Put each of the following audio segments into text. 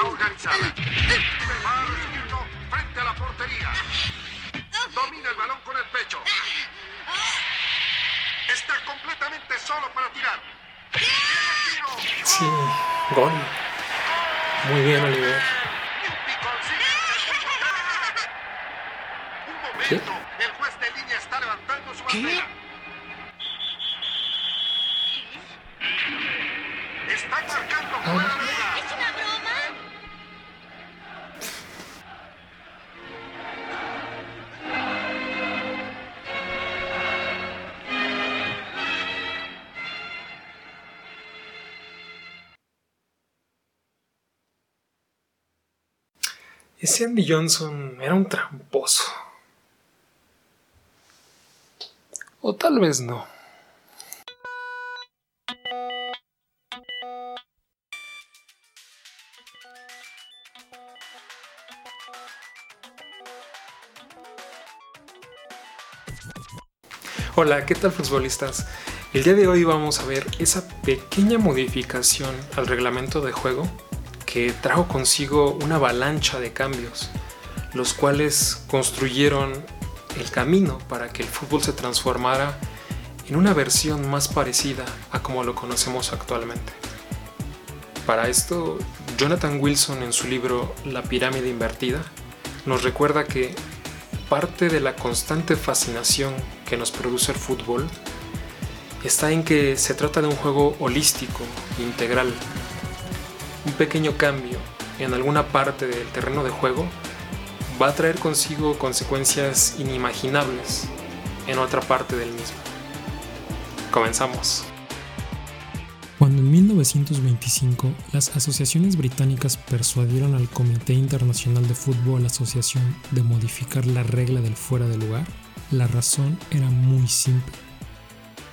está organizada. Va a recibirlo frente a la portería. Domina el balón con el pecho. Está completamente solo para tirar. Sí, gol. Muy bien, Oliver. Un momento. El juez de línea está levantando su bandera. Está marcando fuera de lugar. Ese Andy Johnson era un tramposo. O tal vez no. Hola, ¿qué tal futbolistas? El día de hoy vamos a ver esa pequeña modificación al reglamento de juego que trajo consigo una avalancha de cambios, los cuales construyeron el camino para que el fútbol se transformara en una versión más parecida a como lo conocemos actualmente. Para esto, Jonathan Wilson en su libro La pirámide invertida nos recuerda que parte de la constante fascinación que nos produce el fútbol está en que se trata de un juego holístico, integral. Un pequeño cambio en alguna parte del terreno de juego va a traer consigo consecuencias inimaginables en otra parte del mismo. Comenzamos. Cuando en 1925 las asociaciones británicas persuadieron al Comité Internacional de Fútbol Asociación de modificar la regla del fuera de lugar, la razón era muy simple,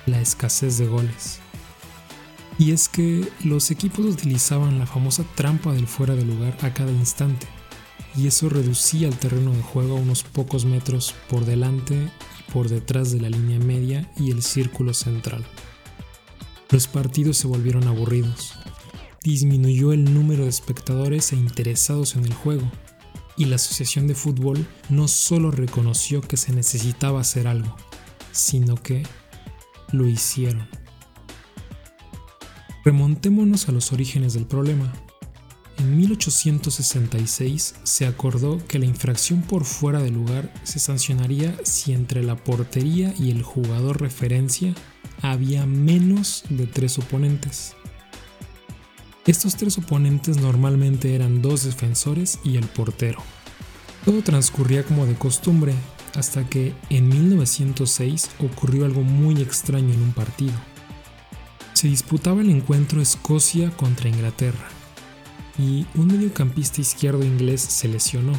la escasez de goles. Y es que los equipos utilizaban la famosa trampa del fuera de lugar a cada instante, y eso reducía el terreno de juego a unos pocos metros por delante y por detrás de la línea media y el círculo central. Los partidos se volvieron aburridos, disminuyó el número de espectadores e interesados en el juego, y la Asociación de Fútbol no solo reconoció que se necesitaba hacer algo, sino que lo hicieron. Remontémonos a los orígenes del problema. En 1866 se acordó que la infracción por fuera de lugar se sancionaría si entre la portería y el jugador referencia había menos de tres oponentes. Estos tres oponentes normalmente eran dos defensores y el portero. Todo transcurría como de costumbre hasta que en 1906 ocurrió algo muy extraño en un partido. Se disputaba el encuentro Escocia contra Inglaterra y un mediocampista izquierdo inglés se lesionó.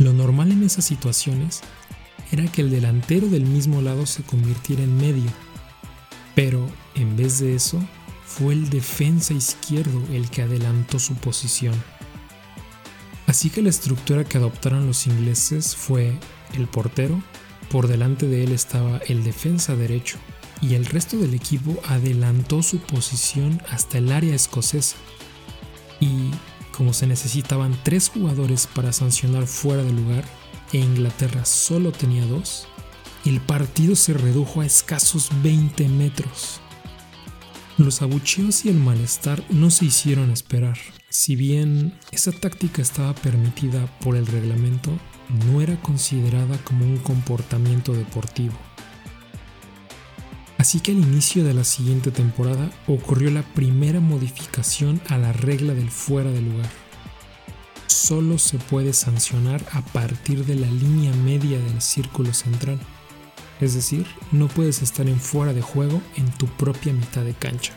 Lo normal en esas situaciones era que el delantero del mismo lado se convirtiera en medio, pero en vez de eso fue el defensa izquierdo el que adelantó su posición. Así que la estructura que adoptaron los ingleses fue el portero, por delante de él estaba el defensa derecho y el resto del equipo adelantó su posición hasta el área escocesa. Y como se necesitaban tres jugadores para sancionar fuera de lugar e Inglaterra solo tenía dos, el partido se redujo a escasos 20 metros. Los abucheos y el malestar no se hicieron esperar. Si bien esa táctica estaba permitida por el reglamento, no era considerada como un comportamiento deportivo. Así que al inicio de la siguiente temporada ocurrió la primera modificación a la regla del fuera de lugar. Solo se puede sancionar a partir de la línea media del círculo central. Es decir, no puedes estar en fuera de juego en tu propia mitad de cancha.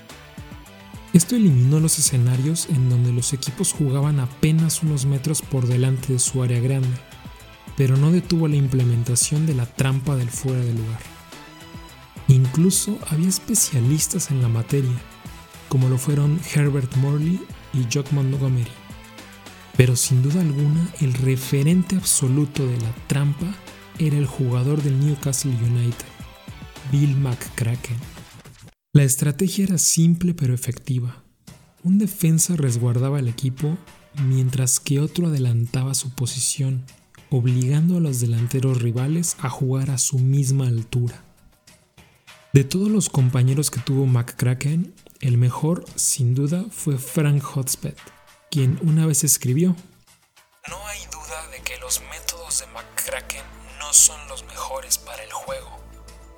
Esto eliminó los escenarios en donde los equipos jugaban apenas unos metros por delante de su área grande, pero no detuvo la implementación de la trampa del fuera de lugar. Incluso había especialistas en la materia, como lo fueron Herbert Morley y Jock Montgomery. Pero sin duda alguna, el referente absoluto de la trampa era el jugador del Newcastle United, Bill McCracken. La estrategia era simple pero efectiva. Un defensa resguardaba al equipo mientras que otro adelantaba su posición, obligando a los delanteros rivales a jugar a su misma altura. De todos los compañeros que tuvo McCracken, el mejor, sin duda, fue Frank Hotspet, quien una vez escribió: No hay duda de que los métodos de McCracken no son los mejores para el juego.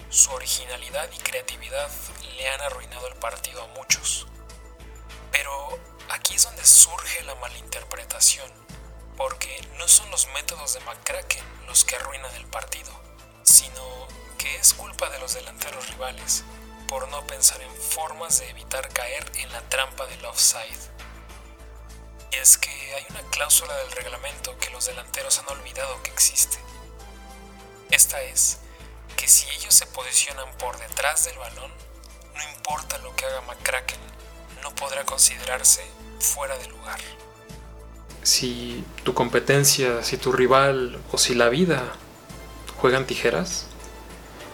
Su originalidad y creatividad le han arruinado el partido a muchos. Pero aquí es donde surge la malinterpretación, porque no son los métodos de McCracken los que arruinan el partido, sino es culpa de los delanteros rivales por no pensar en formas de evitar caer en la trampa del offside. Y es que hay una cláusula del reglamento que los delanteros han olvidado que existe. Esta es que si ellos se posicionan por detrás del balón, no importa lo que haga McCracken, no podrá considerarse fuera de lugar. Si tu competencia, si tu rival o si la vida juegan tijeras,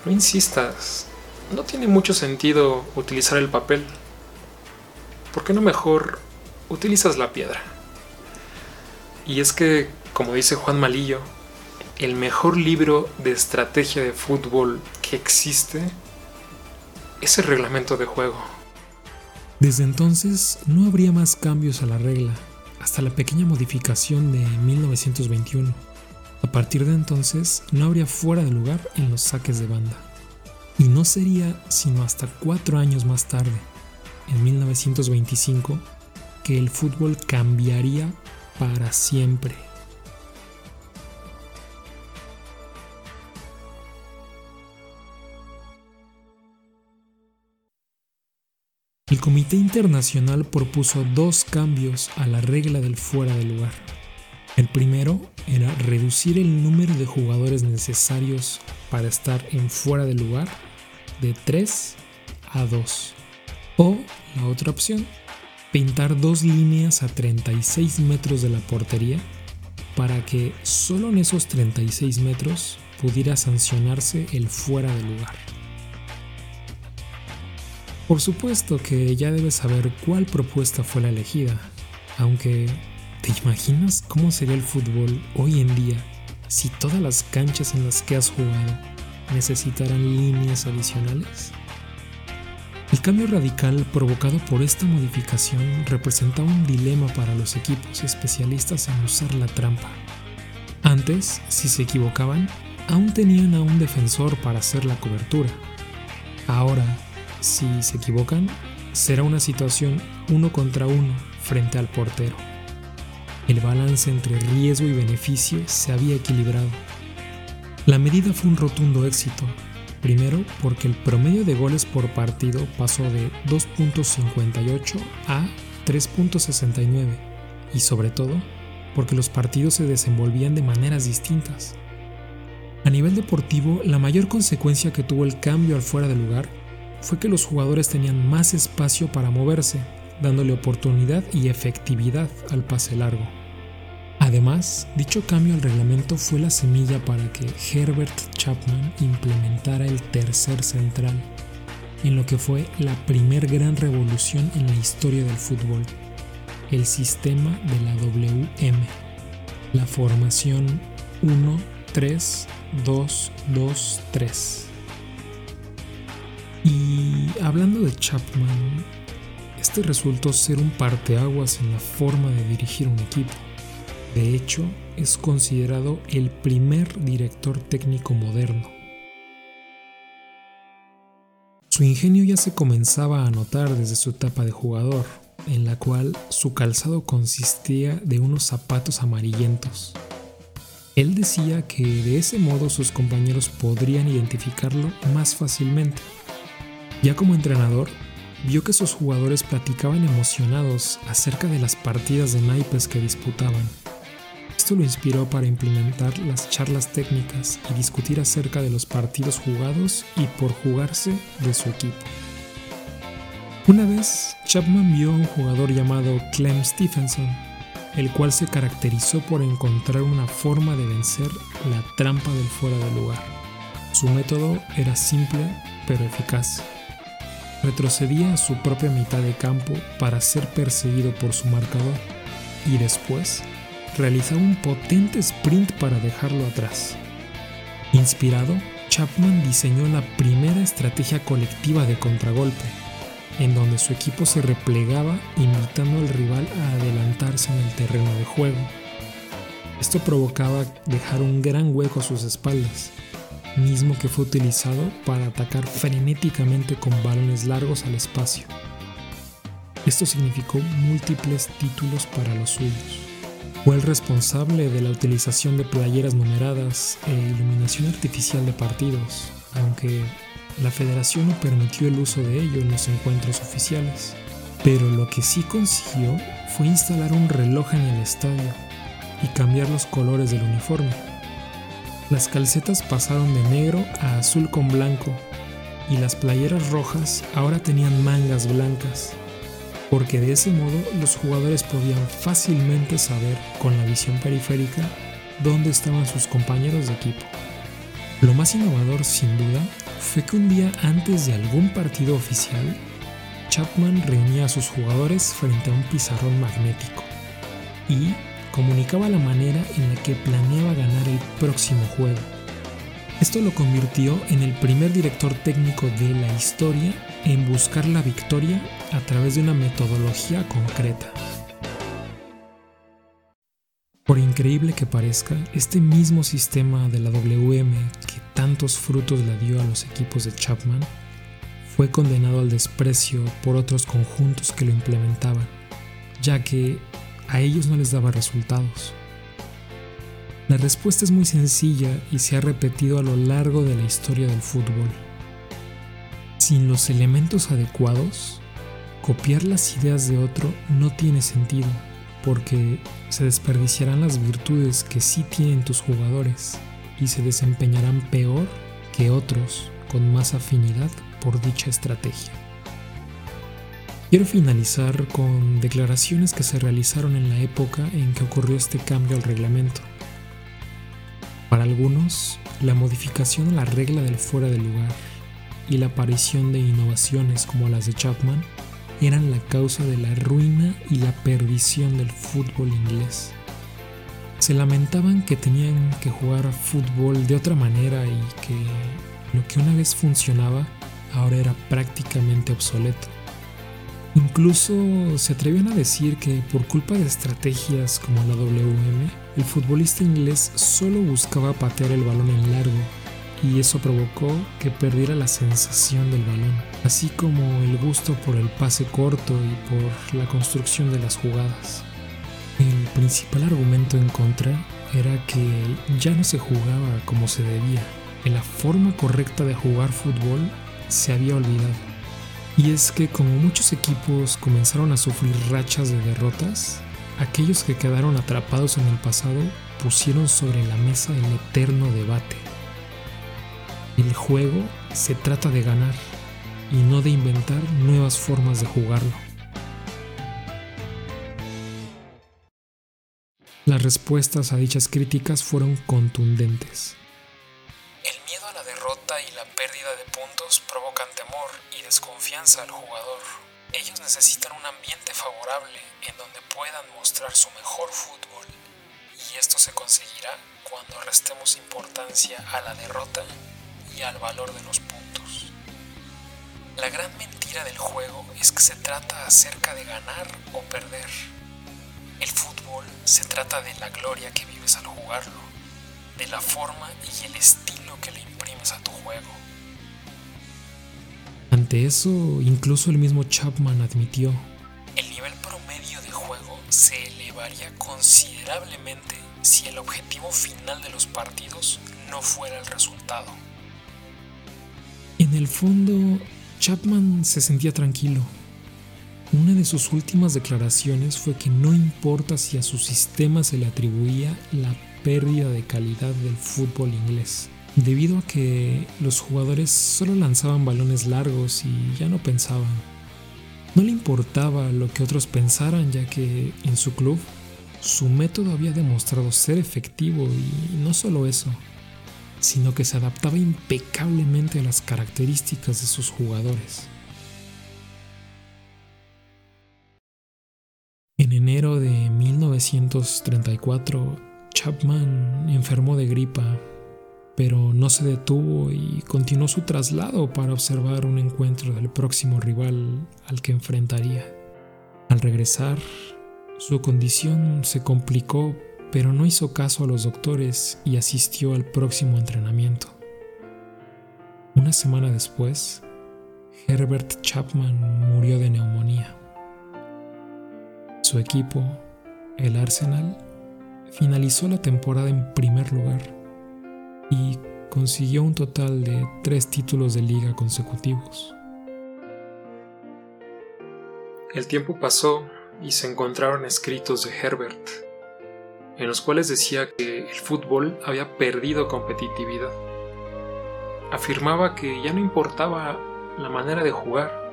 no insistas. No tiene mucho sentido utilizar el papel. ¿Por qué no mejor utilizas la piedra? Y es que, como dice Juan Malillo, el mejor libro de estrategia de fútbol que existe es el reglamento de juego. Desde entonces no habría más cambios a la regla, hasta la pequeña modificación de 1921. A partir de entonces no habría fuera de lugar en los saques de banda. Y no sería sino hasta cuatro años más tarde, en 1925, que el fútbol cambiaría para siempre. El Comité Internacional propuso dos cambios a la regla del fuera de lugar. El primero era reducir el número de jugadores necesarios para estar en fuera de lugar de 3 a 2. O la otra opción, pintar dos líneas a 36 metros de la portería para que solo en esos 36 metros pudiera sancionarse el fuera de lugar. Por supuesto que ya debes saber cuál propuesta fue la elegida, aunque ¿te imaginas cómo sería el fútbol hoy en día si todas las canchas en las que has jugado necesitaran líneas adicionales? El cambio radical provocado por esta modificación representaba un dilema para los equipos especialistas en usar la trampa. Antes, si se equivocaban, aún tenían a un defensor para hacer la cobertura. Ahora, si se equivocan, será una situación uno contra uno frente al portero. El balance entre riesgo y beneficio se había equilibrado. La medida fue un rotundo éxito, primero porque el promedio de goles por partido pasó de 2.58 a 3.69 y sobre todo porque los partidos se desenvolvían de maneras distintas. A nivel deportivo, la mayor consecuencia que tuvo el cambio al fuera de lugar fue que los jugadores tenían más espacio para moverse, dándole oportunidad y efectividad al pase largo. Además, dicho cambio al reglamento fue la semilla para que Herbert Chapman implementara el tercer central, en lo que fue la primer gran revolución en la historia del fútbol, el sistema de la WM, la formación 1-3-2-2-3. Y hablando de Chapman, este resultó ser un parteaguas en la forma de dirigir un equipo. De hecho, es considerado el primer director técnico moderno. Su ingenio ya se comenzaba a notar desde su etapa de jugador, en la cual su calzado consistía de unos zapatos amarillentos. Él decía que de ese modo sus compañeros podrían identificarlo más fácilmente ya como entrenador, vio que sus jugadores platicaban emocionados acerca de las partidas de naipes que disputaban. Esto lo inspiró para implementar las charlas técnicas y discutir acerca de los partidos jugados y por jugarse de su equipo. Una vez, Chapman vio a un jugador llamado Clem Stephenson, el cual se caracterizó por encontrar una forma de vencer la trampa del fuera de lugar. Su método era simple pero eficaz retrocedía a su propia mitad de campo para ser perseguido por su marcador y después realizaba un potente sprint para dejarlo atrás. Inspirado, Chapman diseñó la primera estrategia colectiva de contragolpe, en donde su equipo se replegaba invitando al rival a adelantarse en el terreno de juego. Esto provocaba dejar un gran hueco a sus espaldas, mismo que fue utilizado para atacar frenéticamente con balones largos al espacio. Esto significó múltiples títulos para los suyos. Fue el responsable de la utilización de playeras numeradas e iluminación artificial de partidos, aunque la federación no permitió el uso de ello en los encuentros oficiales. Pero lo que sí consiguió fue instalar un reloj en el estadio y cambiar los colores del uniforme. Las calcetas pasaron de negro a azul con blanco y las playeras rojas ahora tenían mangas blancas, porque de ese modo los jugadores podían fácilmente saber con la visión periférica dónde estaban sus compañeros de equipo. Lo más innovador, sin duda, fue que un día antes de algún partido oficial, Chapman reunía a sus jugadores frente a un pizarrón magnético y comunicaba la manera en la que planeaba ganar el próximo juego. Esto lo convirtió en el primer director técnico de la historia en buscar la victoria a través de una metodología concreta. Por increíble que parezca, este mismo sistema de la WM que tantos frutos le dio a los equipos de Chapman fue condenado al desprecio por otros conjuntos que lo implementaban, ya que a ellos no les daba resultados. La respuesta es muy sencilla y se ha repetido a lo largo de la historia del fútbol. Sin los elementos adecuados, copiar las ideas de otro no tiene sentido, porque se desperdiciarán las virtudes que sí tienen tus jugadores y se desempeñarán peor que otros con más afinidad por dicha estrategia. Quiero finalizar con declaraciones que se realizaron en la época en que ocurrió este cambio al reglamento. Para algunos, la modificación a la regla del fuera de lugar y la aparición de innovaciones como las de Chapman eran la causa de la ruina y la perdición del fútbol inglés. Se lamentaban que tenían que jugar fútbol de otra manera y que lo que una vez funcionaba ahora era prácticamente obsoleto. Incluso se atrevían a decir que por culpa de estrategias como la WM, el futbolista inglés solo buscaba patear el balón en largo y eso provocó que perdiera la sensación del balón, así como el gusto por el pase corto y por la construcción de las jugadas. El principal argumento en contra era que ya no se jugaba como se debía, que la forma correcta de jugar fútbol se había olvidado y es que como muchos equipos comenzaron a sufrir rachas de derrotas, aquellos que quedaron atrapados en el pasado pusieron sobre la mesa el eterno debate. El juego se trata de ganar y no de inventar nuevas formas de jugarlo. Las respuestas a dichas críticas fueron contundentes. Desconfianza al jugador. Ellos necesitan un ambiente favorable en donde puedan mostrar su mejor fútbol y esto se conseguirá cuando restemos importancia a la derrota y al valor de los puntos. La gran mentira del juego es que se trata acerca de ganar o perder. El fútbol se trata de la gloria que vives al jugarlo, de la forma y el estilo que le imprimes a tu juego. Ante eso, incluso el mismo Chapman admitió. El nivel promedio de juego se elevaría considerablemente si el objetivo final de los partidos no fuera el resultado. En el fondo, Chapman se sentía tranquilo. Una de sus últimas declaraciones fue que no importa si a su sistema se le atribuía la pérdida de calidad del fútbol inglés, debido a que los jugadores solo lanzaban balones largos y ya no pensaban. No le importaba lo que otros pensaran ya que en su club su método había demostrado ser efectivo y no solo eso, sino que se adaptaba impecablemente a las características de sus jugadores. En enero de 19 1934, Chapman enfermó de gripa, pero no se detuvo y continuó su traslado para observar un encuentro del próximo rival al que enfrentaría. Al regresar, su condición se complicó, pero no hizo caso a los doctores y asistió al próximo entrenamiento. Una semana después, Herbert Chapman murió de neumonía. Su equipo, el Arsenal, finalizó la temporada en primer lugar y consiguió un total de tres títulos de liga consecutivos. El tiempo pasó y se encontraron escritos de Herbert, en los cuales decía que el fútbol había perdido competitividad. Afirmaba que ya no importaba la manera de jugar,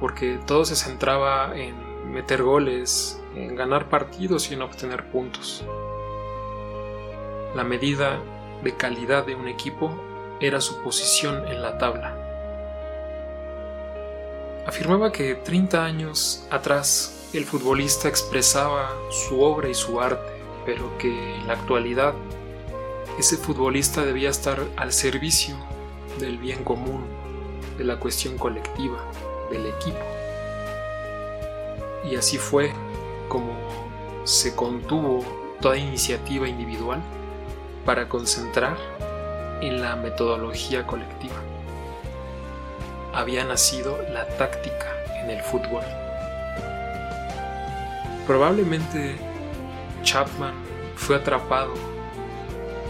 porque todo se centraba en meter goles, en ganar partidos y en obtener puntos. La medida de calidad de un equipo era su posición en la tabla. Afirmaba que 30 años atrás el futbolista expresaba su obra y su arte, pero que en la actualidad ese futbolista debía estar al servicio del bien común, de la cuestión colectiva, del equipo. Y así fue como se contuvo toda iniciativa individual para concentrar en la metodología colectiva. Había nacido la táctica en el fútbol. Probablemente Chapman fue atrapado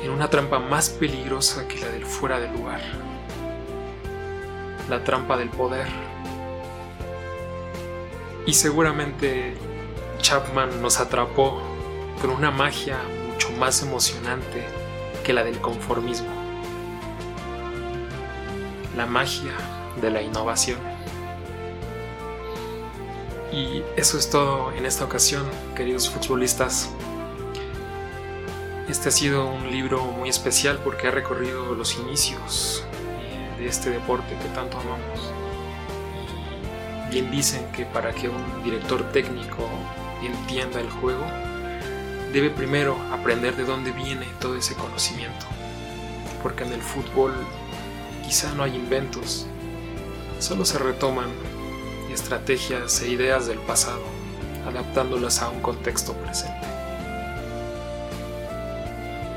en una trampa más peligrosa que la del fuera de lugar la trampa del poder. Y seguramente Chapman nos atrapó con una magia mucho más emocionante que la del conformismo. La magia de la innovación. Y eso es todo en esta ocasión, queridos futbolistas. Este ha sido un libro muy especial porque ha recorrido los inicios, de este deporte que tanto amamos. bien dicen que para que un director técnico entienda el juego, debe primero aprender de dónde viene todo ese conocimiento. Porque en el fútbol quizá no hay inventos, solo se retoman estrategias e ideas del pasado, adaptándolas a un contexto presente.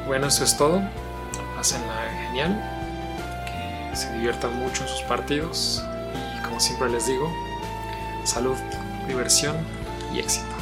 Bueno, eso es todo. Pásenla genial se diviertan mucho en sus partidos y como siempre les digo, salud, diversión y éxito.